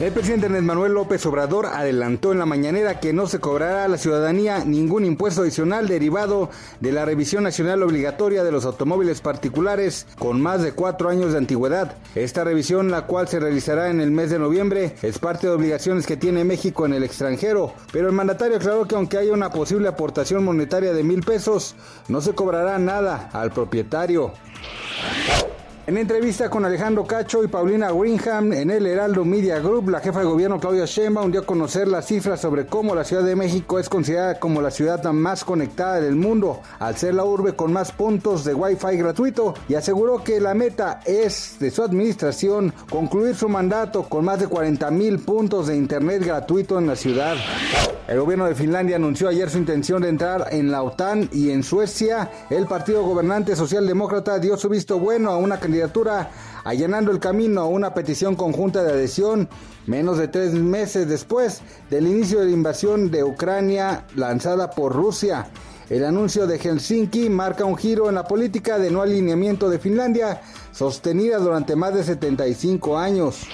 El presidente Andrés Manuel López Obrador adelantó en la mañanera que no se cobrará a la ciudadanía ningún impuesto adicional derivado de la revisión nacional obligatoria de los automóviles particulares con más de cuatro años de antigüedad. Esta revisión, la cual se realizará en el mes de noviembre, es parte de obligaciones que tiene México en el extranjero. Pero el mandatario aclaró que aunque haya una posible aportación monetaria de mil pesos, no se cobrará nada al propietario. En entrevista con Alejandro Cacho y Paulina Greenham en el Heraldo Media Group, la jefa de gobierno Claudia Sheinbaum dio a conocer las cifras sobre cómo la Ciudad de México es considerada como la ciudad más conectada del mundo, al ser la urbe con más puntos de Wi-Fi gratuito, y aseguró que la meta es de su administración concluir su mandato con más de 40 mil puntos de Internet gratuito en la ciudad. El gobierno de Finlandia anunció ayer su intención de entrar en la OTAN y en Suecia el partido gobernante socialdemócrata dio su visto bueno a una candidatura allanando el camino a una petición conjunta de adhesión menos de tres meses después del inicio de la invasión de Ucrania lanzada por Rusia. El anuncio de Helsinki marca un giro en la política de no alineamiento de Finlandia, sostenida durante más de 75 años.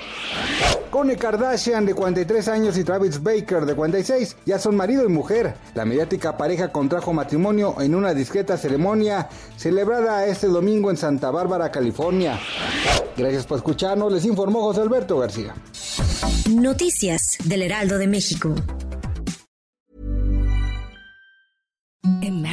Kone Kardashian de 43 años y Travis Baker de 46 ya son marido y mujer. La mediática pareja contrajo matrimonio en una discreta ceremonia celebrada este domingo en Santa Bárbara, California. Gracias por escucharnos, les informó José Alberto García. Noticias del Heraldo de México.